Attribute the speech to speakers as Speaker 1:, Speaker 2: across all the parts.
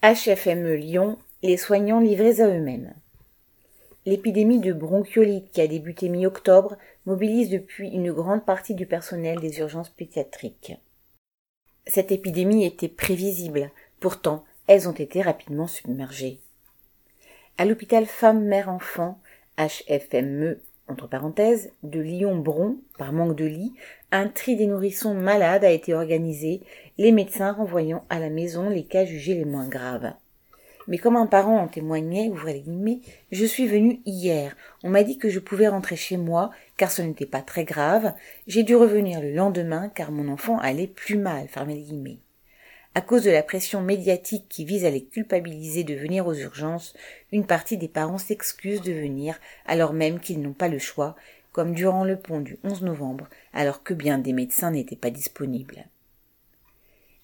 Speaker 1: HFME Lyon, les soignants livrés à eux-mêmes. L'épidémie de bronchiolite qui a débuté mi-octobre mobilise depuis une grande partie du personnel des urgences pédiatriques. Cette épidémie était prévisible, pourtant elles ont été rapidement submergées. À l'hôpital Femmes-Mère-Enfant, HFME entre parenthèses, de Lyon-Bron, par manque de lit, un tri des nourrissons malades a été organisé, les médecins renvoyant à la maison les cas jugés les moins graves. Mais comme un parent en témoignait, ouvrez les guillemets, je suis venu hier. On m'a dit que je pouvais rentrer chez moi, car ce n'était pas très grave. J'ai dû revenir le lendemain, car mon enfant allait plus mal, fermez les guillemets. À cause de la pression médiatique qui vise à les culpabiliser de venir aux urgences, une partie des parents s'excusent de venir alors même qu'ils n'ont pas le choix, comme durant le pont du 11 novembre, alors que bien des médecins n'étaient pas disponibles.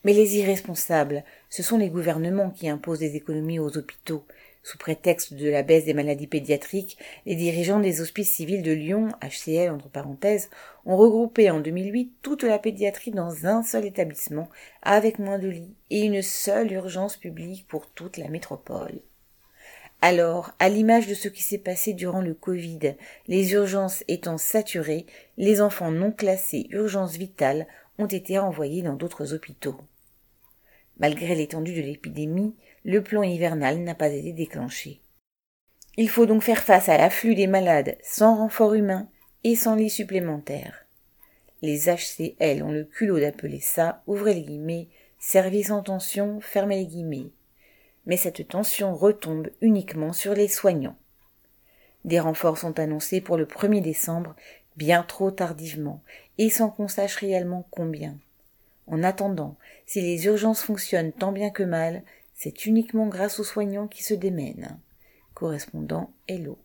Speaker 1: Mais les irresponsables, ce sont les gouvernements qui imposent des économies aux hôpitaux, sous prétexte de la baisse des maladies pédiatriques, les dirigeants des hospices civils de Lyon, HCL entre parenthèses, ont regroupé en 2008 toute la pédiatrie dans un seul établissement, avec moins de lits et une seule urgence publique pour toute la métropole. Alors, à l'image de ce qui s'est passé durant le Covid, les urgences étant saturées, les enfants non classés urgences vitales ont été renvoyés dans d'autres hôpitaux. Malgré l'étendue de l'épidémie, le plan hivernal n'a pas été déclenché. Il faut donc faire face à l'afflux des malades sans renfort humain et sans lit supplémentaire. Les HCL ont le culot d'appeler ça, ouvrez les guillemets, service en tension, fermez les guillemets. Mais cette tension retombe uniquement sur les soignants. Des renforts sont annoncés pour le 1er décembre, bien trop tardivement, et sans qu'on sache réellement combien. En attendant, si les urgences fonctionnent tant bien que mal, c'est uniquement grâce aux soignants qui se démènent. Correspondant Hello.